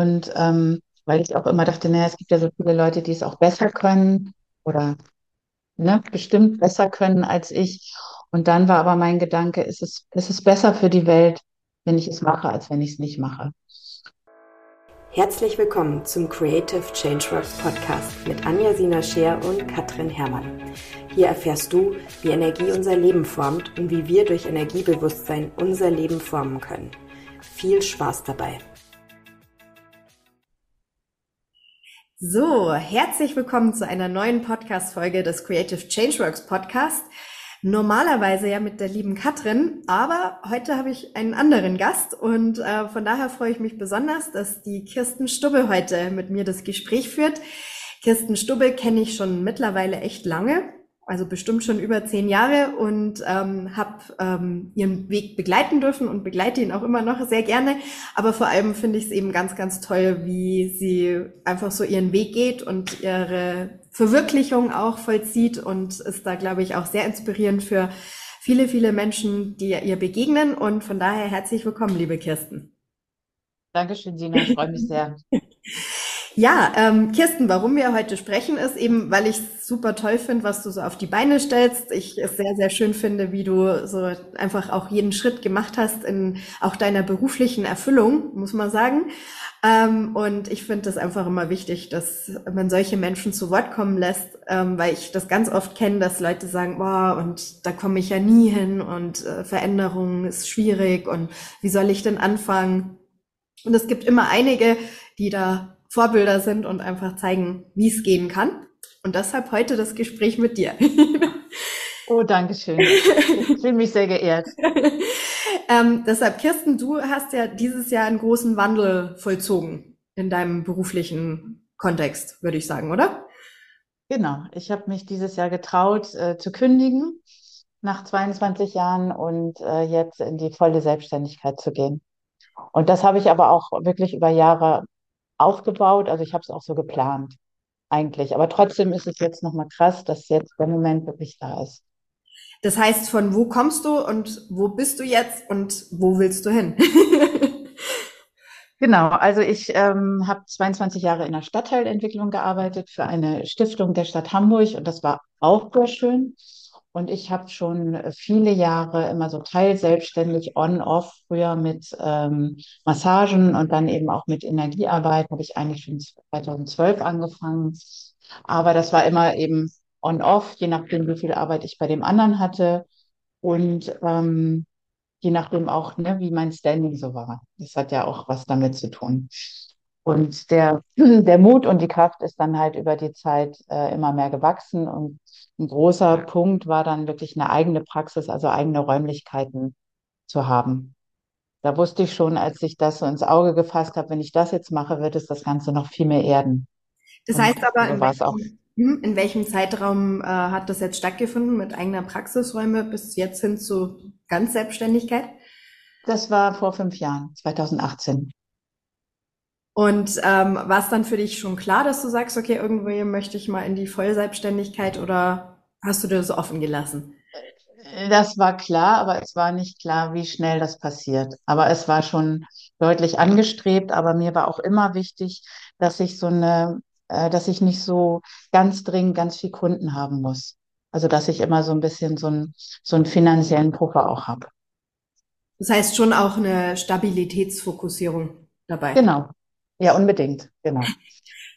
Und ähm, weil ich auch immer dachte, naja, es gibt ja so viele Leute, die es auch besser können oder ne, bestimmt besser können als ich. Und dann war aber mein Gedanke, ist es, ist es besser für die Welt, wenn ich es mache, als wenn ich es nicht mache. Herzlich willkommen zum Creative Changeworks Podcast mit Anja Sina Scheer und Katrin Herrmann. Hier erfährst du, wie Energie unser Leben formt und wie wir durch Energiebewusstsein unser Leben formen können. Viel Spaß dabei! So, herzlich willkommen zu einer neuen Podcast-Folge des Creative Changeworks Podcast. Normalerweise ja mit der lieben Katrin, aber heute habe ich einen anderen Gast und äh, von daher freue ich mich besonders, dass die Kirsten Stubbe heute mit mir das Gespräch führt. Kirsten Stubbe kenne ich schon mittlerweile echt lange also bestimmt schon über zehn Jahre und ähm, habe ähm, ihren Weg begleiten dürfen und begleite ihn auch immer noch sehr gerne. Aber vor allem finde ich es eben ganz, ganz toll, wie sie einfach so ihren Weg geht und ihre Verwirklichung auch vollzieht und ist da, glaube ich, auch sehr inspirierend für viele, viele Menschen, die ihr begegnen. Und von daher herzlich willkommen, liebe Kirsten. Dankeschön, Sina. Ich freue mich sehr. Ja, ähm, Kirsten, warum wir heute sprechen, ist eben, weil ich super toll finde, was du so auf die Beine stellst. Ich es sehr, sehr schön finde, wie du so einfach auch jeden Schritt gemacht hast in auch deiner beruflichen Erfüllung, muss man sagen. Ähm, und ich finde es einfach immer wichtig, dass man solche Menschen zu Wort kommen lässt, ähm, weil ich das ganz oft kenne, dass Leute sagen, boah, und da komme ich ja nie hin und äh, Veränderung ist schwierig und wie soll ich denn anfangen? Und es gibt immer einige, die da Vorbilder sind und einfach zeigen, wie es gehen kann. Und deshalb heute das Gespräch mit dir. Oh, danke schön. Ich fühle mich sehr geehrt. ähm, deshalb, Kirsten, du hast ja dieses Jahr einen großen Wandel vollzogen in deinem beruflichen Kontext, würde ich sagen, oder? Genau. Ich habe mich dieses Jahr getraut äh, zu kündigen nach 22 Jahren und äh, jetzt in die volle Selbstständigkeit zu gehen. Und das habe ich aber auch wirklich über Jahre aufgebaut. Also ich habe es auch so geplant eigentlich. Aber trotzdem ist es jetzt nochmal krass, dass jetzt der Moment wirklich da ist. Das heißt, von wo kommst du und wo bist du jetzt und wo willst du hin? Genau, also ich ähm, habe 22 Jahre in der Stadtteilentwicklung gearbeitet für eine Stiftung der Stadt Hamburg und das war auch sehr schön. Und ich habe schon viele Jahre immer so teilselbstständig on-off, früher mit ähm, Massagen und dann eben auch mit Energiearbeit, habe ich eigentlich schon 2012 angefangen. Aber das war immer eben on-off, je nachdem, wie viel Arbeit ich bei dem anderen hatte und ähm, je nachdem auch, ne, wie mein Standing so war. Das hat ja auch was damit zu tun. Und der, der Mut und die Kraft ist dann halt über die Zeit äh, immer mehr gewachsen. Und ein großer Punkt war dann wirklich eine eigene Praxis, also eigene Räumlichkeiten zu haben. Da wusste ich schon, als ich das so ins Auge gefasst habe, wenn ich das jetzt mache, wird es das Ganze noch viel mehr erden. Das heißt aber, in welchem, hm, in welchem, Zeitraum äh, hat das jetzt stattgefunden mit eigener Praxisräume bis jetzt hin zu ganz Selbstständigkeit? Das war vor fünf Jahren, 2018. Und ähm, war es dann für dich schon klar, dass du sagst, okay, irgendwie möchte ich mal in die Vollselbstständigkeit oder hast du dir das offen gelassen? Das war klar, aber es war nicht klar, wie schnell das passiert. Aber es war schon deutlich angestrebt, aber mir war auch immer wichtig, dass ich so eine, äh, dass ich nicht so ganz dringend ganz viel Kunden haben muss. Also dass ich immer so ein bisschen so, ein, so einen finanziellen Puffer auch habe. Das heißt schon auch eine Stabilitätsfokussierung dabei. Genau, ja, unbedingt, genau.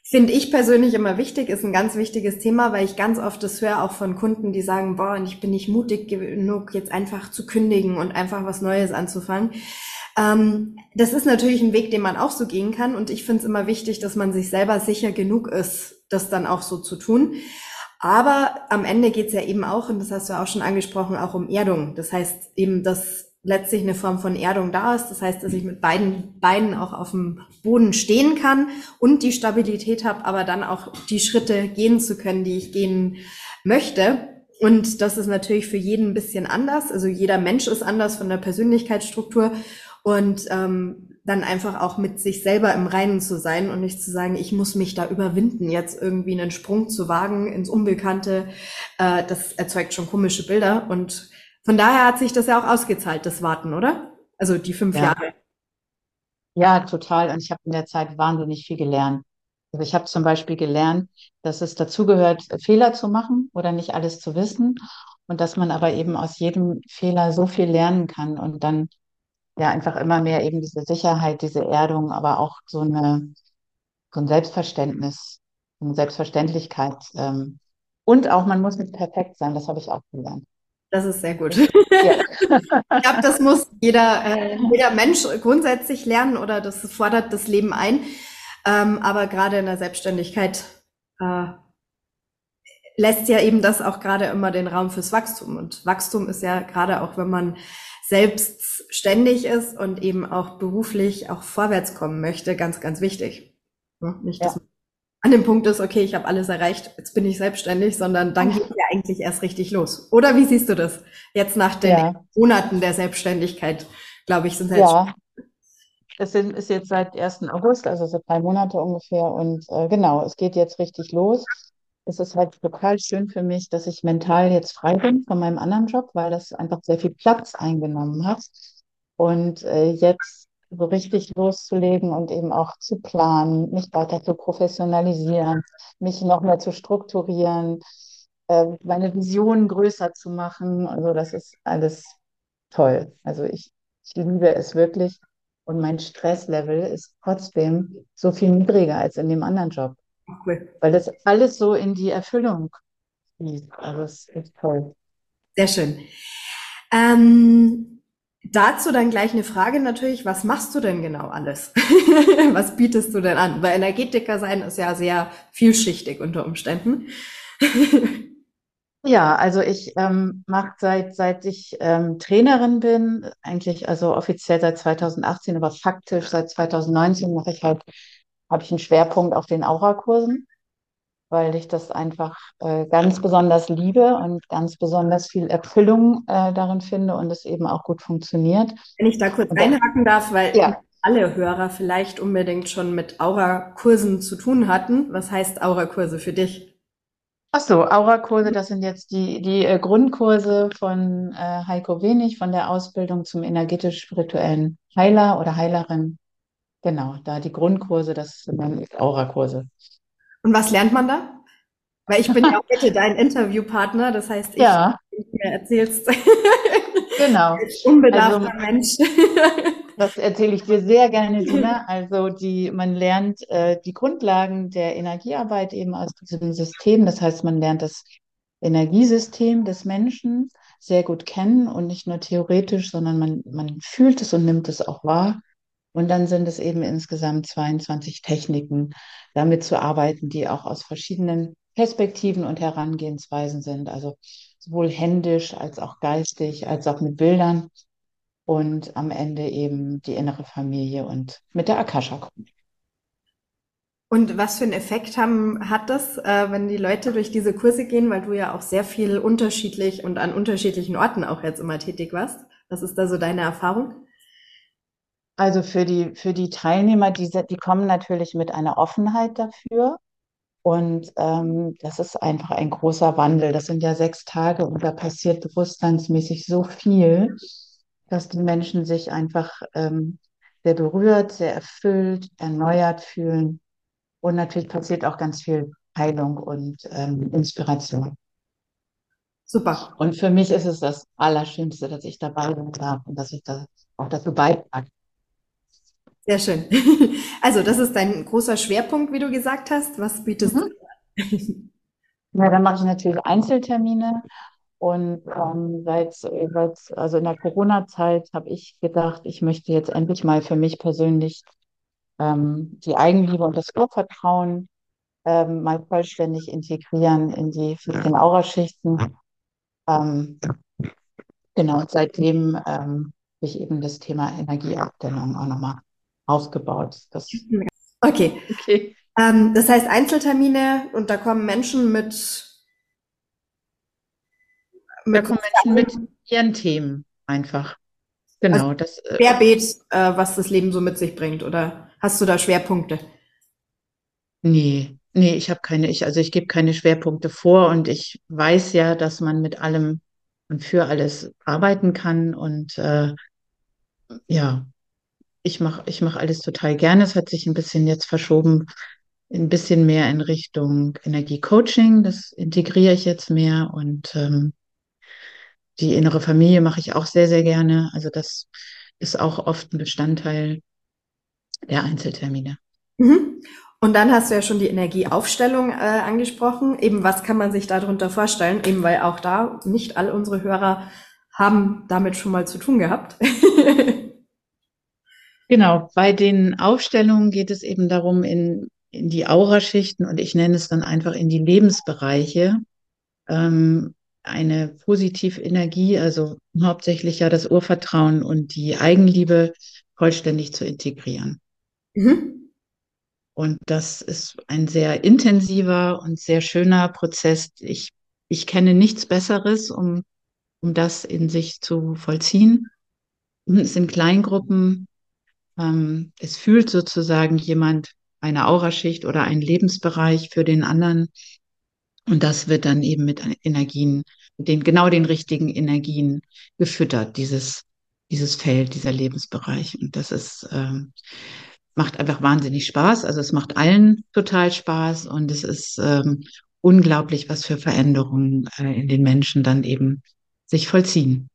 Finde ich persönlich immer wichtig, ist ein ganz wichtiges Thema, weil ich ganz oft das höre auch von Kunden, die sagen, boah, ich bin nicht mutig genug, jetzt einfach zu kündigen und einfach was Neues anzufangen. Ähm, das ist natürlich ein Weg, den man auch so gehen kann. Und ich finde es immer wichtig, dass man sich selber sicher genug ist, das dann auch so zu tun. Aber am Ende geht es ja eben auch, und das hast du auch schon angesprochen, auch um Erdung. Das heißt eben, dass letztlich eine Form von Erdung da ist. Das heißt, dass ich mit beiden Beinen auch auf dem Boden stehen kann und die Stabilität habe, aber dann auch die Schritte gehen zu können, die ich gehen möchte. Und das ist natürlich für jeden ein bisschen anders. Also jeder Mensch ist anders von der Persönlichkeitsstruktur und ähm, dann einfach auch mit sich selber im Reinen zu sein und nicht zu sagen, ich muss mich da überwinden, jetzt irgendwie einen Sprung zu wagen ins Unbekannte. Äh, das erzeugt schon komische Bilder und von daher hat sich das ja auch ausgezahlt, das Warten, oder? Also die fünf ja. Jahre. Ja, total. Und ich habe in der Zeit wahnsinnig viel gelernt. Also ich habe zum Beispiel gelernt, dass es dazugehört, Fehler zu machen oder nicht alles zu wissen und dass man aber eben aus jedem Fehler so viel lernen kann und dann ja einfach immer mehr eben diese Sicherheit, diese Erdung, aber auch so eine, so ein Selbstverständnis, eine Selbstverständlichkeit. Ähm, und auch, man muss nicht perfekt sein, das habe ich auch gelernt. Das ist sehr gut. Ja. Ich glaube, das muss jeder, äh, jeder Mensch grundsätzlich lernen oder das fordert das Leben ein. Ähm, aber gerade in der Selbstständigkeit äh, lässt ja eben das auch gerade immer den Raum fürs Wachstum. Und Wachstum ist ja gerade auch, wenn man selbstständig ist und eben auch beruflich auch vorwärts kommen möchte, ganz, ganz wichtig. Ja, nicht, dass ja. man an dem Punkt ist, okay, ich habe alles erreicht, jetzt bin ich selbstständig, sondern dann geht ja eigentlich erst richtig los. Oder wie siehst du das? Jetzt nach den ja. Monaten der Selbstständigkeit, glaube ich, sind halt ja. Es ist jetzt seit 1. August, also seit drei Monate ungefähr. Und äh, genau, es geht jetzt richtig los. Es ist halt total schön für mich, dass ich mental jetzt frei bin von meinem anderen Job, weil das einfach sehr viel Platz eingenommen hat. Und äh, jetzt so richtig loszulegen und eben auch zu planen, mich weiter zu professionalisieren, mich noch mehr zu strukturieren, äh, meine Visionen größer zu machen. Also das ist alles toll. Also ich, ich liebe es wirklich. Und mein Stresslevel ist trotzdem so viel niedriger als in dem anderen Job. Cool. Weil das alles so in die Erfüllung fließt. Also es ist toll. Sehr schön. Ähm, dazu dann gleich eine Frage natürlich, was machst du denn genau alles? was bietest du denn an? Weil Energetiker sein ist ja sehr vielschichtig unter Umständen. Ja, also ich ähm, mache seit, seit ich ähm, Trainerin bin, eigentlich also offiziell seit 2018, aber faktisch seit 2019 mache ich halt, habe ich einen Schwerpunkt auf den Aura-Kursen, weil ich das einfach äh, ganz besonders liebe und ganz besonders viel Erfüllung äh, darin finde und es eben auch gut funktioniert. Wenn ich da kurz und einhaken darf, weil ja. alle Hörer vielleicht unbedingt schon mit Aura-Kursen zu tun hatten. Was heißt Aura-Kurse für dich? Ach so, Aura-Kurse, das sind jetzt die, die äh, Grundkurse von äh, Heiko Wenig, von der Ausbildung zum energetisch-spirituellen Heiler oder Heilerin. Genau, da die Grundkurse, das sind dann Aura-Kurse. Und was lernt man da? Weil ich bin ja auch heute dein Interviewpartner, das heißt, ich, ja. mir erzählst. Genau. Unbedarfter also, Mensch. Das erzähle ich dir sehr gerne, Dina. Also die, man lernt äh, die Grundlagen der Energiearbeit eben aus diesem System. Das heißt, man lernt das Energiesystem des Menschen sehr gut kennen und nicht nur theoretisch, sondern man, man fühlt es und nimmt es auch wahr. Und dann sind es eben insgesamt 22 Techniken, damit zu arbeiten, die auch aus verschiedenen Perspektiven und Herangehensweisen sind. Also sowohl händisch als auch geistig, als auch mit Bildern und am Ende eben die innere Familie und mit der Akasha. Und was für einen Effekt haben, hat das, äh, wenn die Leute durch diese Kurse gehen, weil du ja auch sehr viel unterschiedlich und an unterschiedlichen Orten auch jetzt immer tätig warst? Was ist da so deine Erfahrung? Also für die, für die Teilnehmer, die, die kommen natürlich mit einer Offenheit dafür. Und ähm, das ist einfach ein großer Wandel. Das sind ja sechs Tage und da passiert bewusstseinsmäßig so viel dass die Menschen sich einfach ähm, sehr berührt, sehr erfüllt, erneuert fühlen. Und natürlich passiert auch ganz viel Heilung und ähm, Inspiration. Super. Und für mich ist es das Allerschönste, dass ich dabei sein darf und dass ich da auch dazu beitrage. Sehr schön. Also, das ist dein großer Schwerpunkt, wie du gesagt hast. Was bietest mhm. du? Ja, dann mache ich natürlich Einzeltermine und ähm, seit, seit, also in der Corona-Zeit habe ich gedacht, ich möchte jetzt endlich mal für mich persönlich ähm, die Eigenliebe und das Urvertrauen ähm, mal vollständig integrieren in die 14 Auraschichten. Ähm, genau, und seitdem ähm, habe ich eben das Thema Energieabdämmung auch nochmal aufgebaut. Das, okay. okay. Ähm, das heißt Einzeltermine und da kommen Menschen mit da kommen Menschen mit ihren Themen einfach. Genau. Also das, äh, Querbeet, äh, was das Leben so mit sich bringt, oder hast du da Schwerpunkte? Nee, nee, ich habe keine, ich, also ich gebe keine Schwerpunkte vor und ich weiß ja, dass man mit allem und für alles arbeiten kann und äh, ja, ich mache ich mach alles total gerne. Es hat sich ein bisschen jetzt verschoben, ein bisschen mehr in Richtung Energiecoaching. Das integriere ich jetzt mehr und ähm, die innere Familie mache ich auch sehr, sehr gerne. Also das ist auch oft ein Bestandteil der Einzeltermine. Mhm. Und dann hast du ja schon die Energieaufstellung äh, angesprochen. Eben, was kann man sich darunter vorstellen? Eben, weil auch da nicht all unsere Hörer haben damit schon mal zu tun gehabt. genau, bei den Aufstellungen geht es eben darum, in, in die Auraschichten und ich nenne es dann einfach in die Lebensbereiche ähm, eine positive Energie, also hauptsächlich ja das Urvertrauen und die Eigenliebe vollständig zu integrieren. Mhm. Und das ist ein sehr intensiver und sehr schöner Prozess. Ich, ich kenne nichts Besseres, um, um das in sich zu vollziehen. Es sind Kleingruppen. Ähm, es fühlt sozusagen jemand eine Auraschicht oder einen Lebensbereich für den anderen. Und das wird dann eben mit Energien, mit den, genau den richtigen Energien gefüttert, dieses, dieses Feld, dieser Lebensbereich. Und das ist, ähm, macht einfach wahnsinnig Spaß. Also es macht allen total Spaß und es ist ähm, unglaublich, was für Veränderungen äh, in den Menschen dann eben sich vollziehen.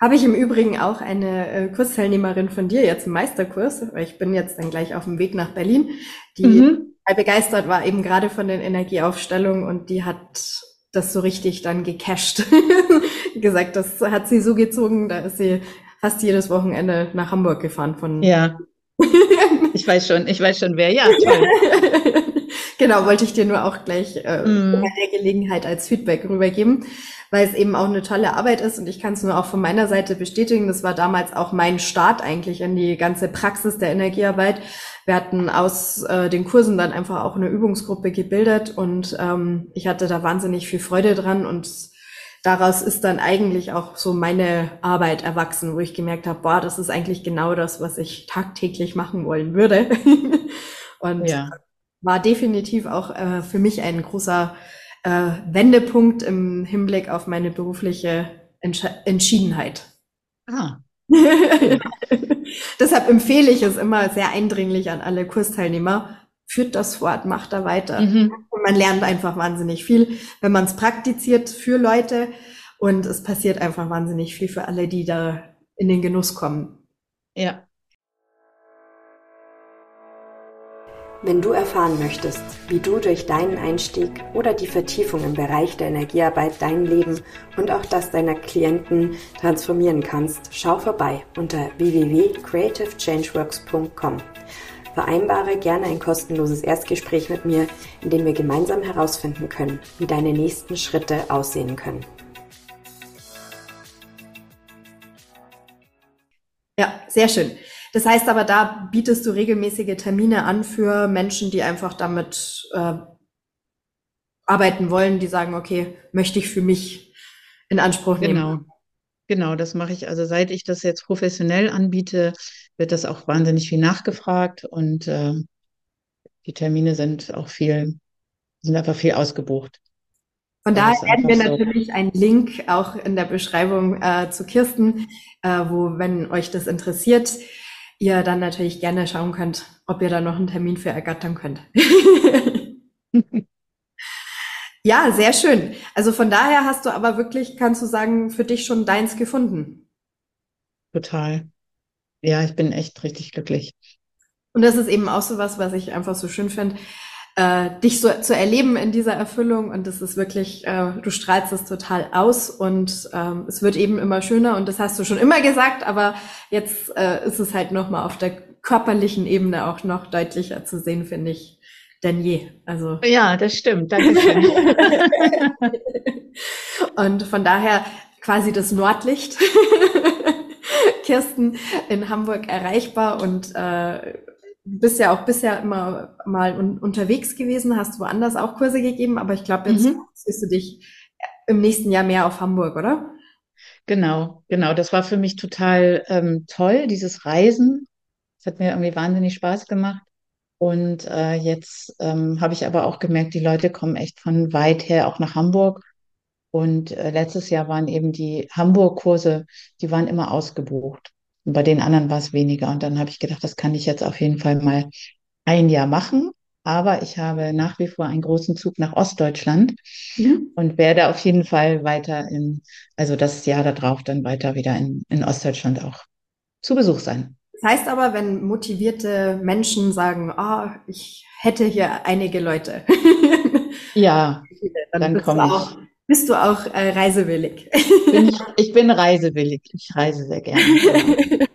Habe ich im Übrigen auch eine äh, Kursteilnehmerin von dir jetzt im Meisterkurs, weil ich bin jetzt dann gleich auf dem Weg nach Berlin, die mhm. begeistert war eben gerade von den Energieaufstellungen und die hat das so richtig dann gecasht. gesagt, das hat sie so gezogen, da ist sie fast jedes Wochenende nach Hamburg gefahren von ja. Ich weiß schon, ich weiß schon, wer. Ja, toll. genau, wollte ich dir nur auch gleich äh, mm. bei der Gelegenheit als Feedback rübergeben, weil es eben auch eine tolle Arbeit ist und ich kann es nur auch von meiner Seite bestätigen. Das war damals auch mein Start eigentlich in die ganze Praxis der Energiearbeit. Wir hatten aus äh, den Kursen dann einfach auch eine Übungsgruppe gebildet und ähm, ich hatte da wahnsinnig viel Freude dran und daraus ist dann eigentlich auch so meine Arbeit erwachsen, wo ich gemerkt habe, boah, das ist eigentlich genau das, was ich tagtäglich machen wollen würde. und ja. War definitiv auch äh, für mich ein großer äh, Wendepunkt im Hinblick auf meine berufliche Entsch Entschiedenheit. Ah. Deshalb empfehle ich es immer sehr eindringlich an alle Kursteilnehmer, führt das fort, macht da weiter. Mhm. Und man lernt einfach wahnsinnig viel, wenn man es praktiziert für Leute. Und es passiert einfach wahnsinnig viel für alle, die da in den Genuss kommen. Ja. Wenn du erfahren möchtest, wie du durch deinen Einstieg oder die Vertiefung im Bereich der Energiearbeit dein Leben und auch das deiner Klienten transformieren kannst, schau vorbei unter www.creativechangeworks.com. Vereinbare gerne ein kostenloses Erstgespräch mit mir, in dem wir gemeinsam herausfinden können, wie deine nächsten Schritte aussehen können. Ja, sehr schön. Das heißt aber, da bietest du regelmäßige Termine an für Menschen, die einfach damit äh, arbeiten wollen, die sagen, okay, möchte ich für mich in Anspruch nehmen. Genau. Genau, das mache ich. Also seit ich das jetzt professionell anbiete, wird das auch wahnsinnig viel nachgefragt und äh, die Termine sind auch viel, sind einfach viel ausgebucht. Von daher werden wir so. natürlich einen Link auch in der Beschreibung äh, zu Kirsten, äh, wo, wenn euch das interessiert, ihr dann natürlich gerne schauen könnt, ob ihr da noch einen Termin für ergattern könnt. ja, sehr schön. Also von daher hast du aber wirklich, kannst du sagen, für dich schon deins gefunden. Total. Ja, ich bin echt richtig glücklich. Und das ist eben auch so was, was ich einfach so schön finde, äh, dich so zu erleben in dieser Erfüllung. Und das ist wirklich, äh, du strahlst es total aus und ähm, es wird eben immer schöner. Und das hast du schon immer gesagt, aber jetzt äh, ist es halt nochmal auf der körperlichen Ebene auch noch deutlicher zu sehen, finde ich, denn je. Also ja, das stimmt. Dankeschön. und von daher quasi das Nordlicht Kirsten in Hamburg erreichbar und äh, bist ja auch bisher immer mal un unterwegs gewesen, hast woanders auch Kurse gegeben, aber ich glaube, jetzt mhm. siehst du dich im nächsten Jahr mehr auf Hamburg, oder? Genau, genau. Das war für mich total ähm, toll, dieses Reisen. Das hat mir irgendwie wahnsinnig Spaß gemacht. Und äh, jetzt ähm, habe ich aber auch gemerkt, die Leute kommen echt von weit her auch nach Hamburg. Und äh, letztes Jahr waren eben die Hamburg-Kurse, die waren immer ausgebucht. Und bei den anderen war es weniger. Und dann habe ich gedacht, das kann ich jetzt auf jeden Fall mal ein Jahr machen. Aber ich habe nach wie vor einen großen Zug nach Ostdeutschland mhm. und werde auf jeden Fall weiter in, also das Jahr darauf dann weiter wieder in, in Ostdeutschland auch zu Besuch sein. Das heißt aber, wenn motivierte Menschen sagen, ah, oh, ich hätte hier einige Leute. ja, dann, dann komme ich. Bist du auch äh, reisewillig? Bin ich, ich, bin reisewillig. Ich reise sehr gerne.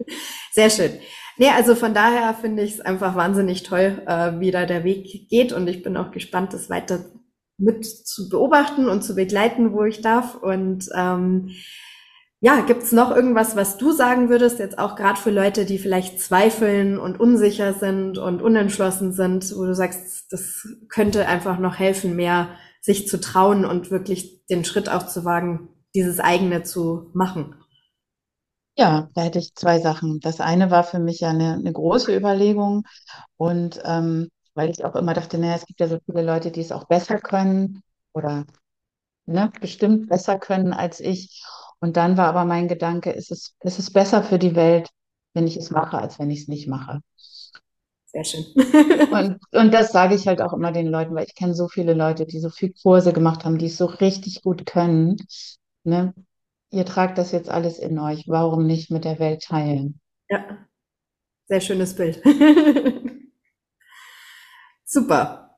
Sehr schön. Nee, also von daher finde ich es einfach wahnsinnig toll, äh, wie da der Weg geht. Und ich bin auch gespannt, das weiter mit zu beobachten und zu begleiten, wo ich darf. Und ähm, ja, gibt's noch irgendwas, was du sagen würdest, jetzt auch gerade für Leute, die vielleicht zweifeln und unsicher sind und unentschlossen sind, wo du sagst, das könnte einfach noch helfen, mehr sich zu trauen und wirklich den Schritt auch zu wagen, dieses eigene zu machen? Ja, da hätte ich zwei Sachen. Das eine war für mich ja eine, eine große Überlegung und ähm, weil ich auch immer dachte, naja, es gibt ja so viele Leute, die es auch besser können oder ne, bestimmt besser können als ich. Und dann war aber mein Gedanke, ist es, ist es besser für die Welt, wenn ich es mache, als wenn ich es nicht mache. Sehr schön. und, und das sage ich halt auch immer den Leuten, weil ich kenne so viele Leute, die so viel Kurse gemacht haben, die es so richtig gut können. Ne? Ihr tragt das jetzt alles in euch. Warum nicht mit der Welt teilen? Ja, sehr schönes Bild. Super.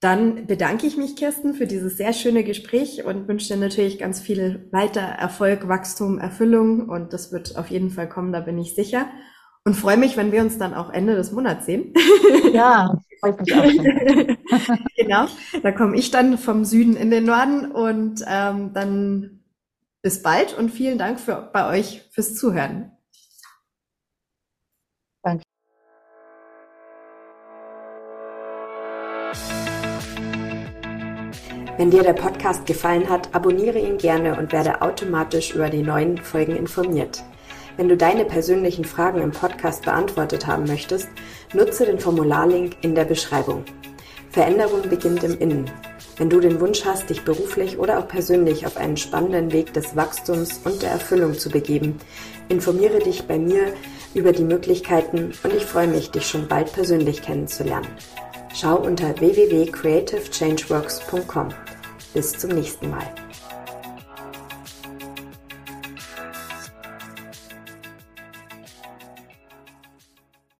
Dann bedanke ich mich, Kirsten, für dieses sehr schöne Gespräch und wünsche dir natürlich ganz viel weiter Erfolg, Wachstum, Erfüllung. Und das wird auf jeden Fall kommen, da bin ich sicher. Und freue mich, wenn wir uns dann auch Ende des Monats sehen. Ja, freut mich auch schon. genau, da komme ich dann vom Süden in den Norden und ähm, dann bis bald und vielen Dank für, bei euch fürs Zuhören. Danke. Wenn dir der Podcast gefallen hat, abonniere ihn gerne und werde automatisch über die neuen Folgen informiert. Wenn du deine persönlichen Fragen im Podcast beantwortet haben möchtest, nutze den Formularlink in der Beschreibung. Veränderung beginnt im Innen. Wenn du den Wunsch hast, dich beruflich oder auch persönlich auf einen spannenden Weg des Wachstums und der Erfüllung zu begeben, informiere dich bei mir über die Möglichkeiten und ich freue mich, dich schon bald persönlich kennenzulernen. Schau unter www.creativechangeworks.com. Bis zum nächsten Mal.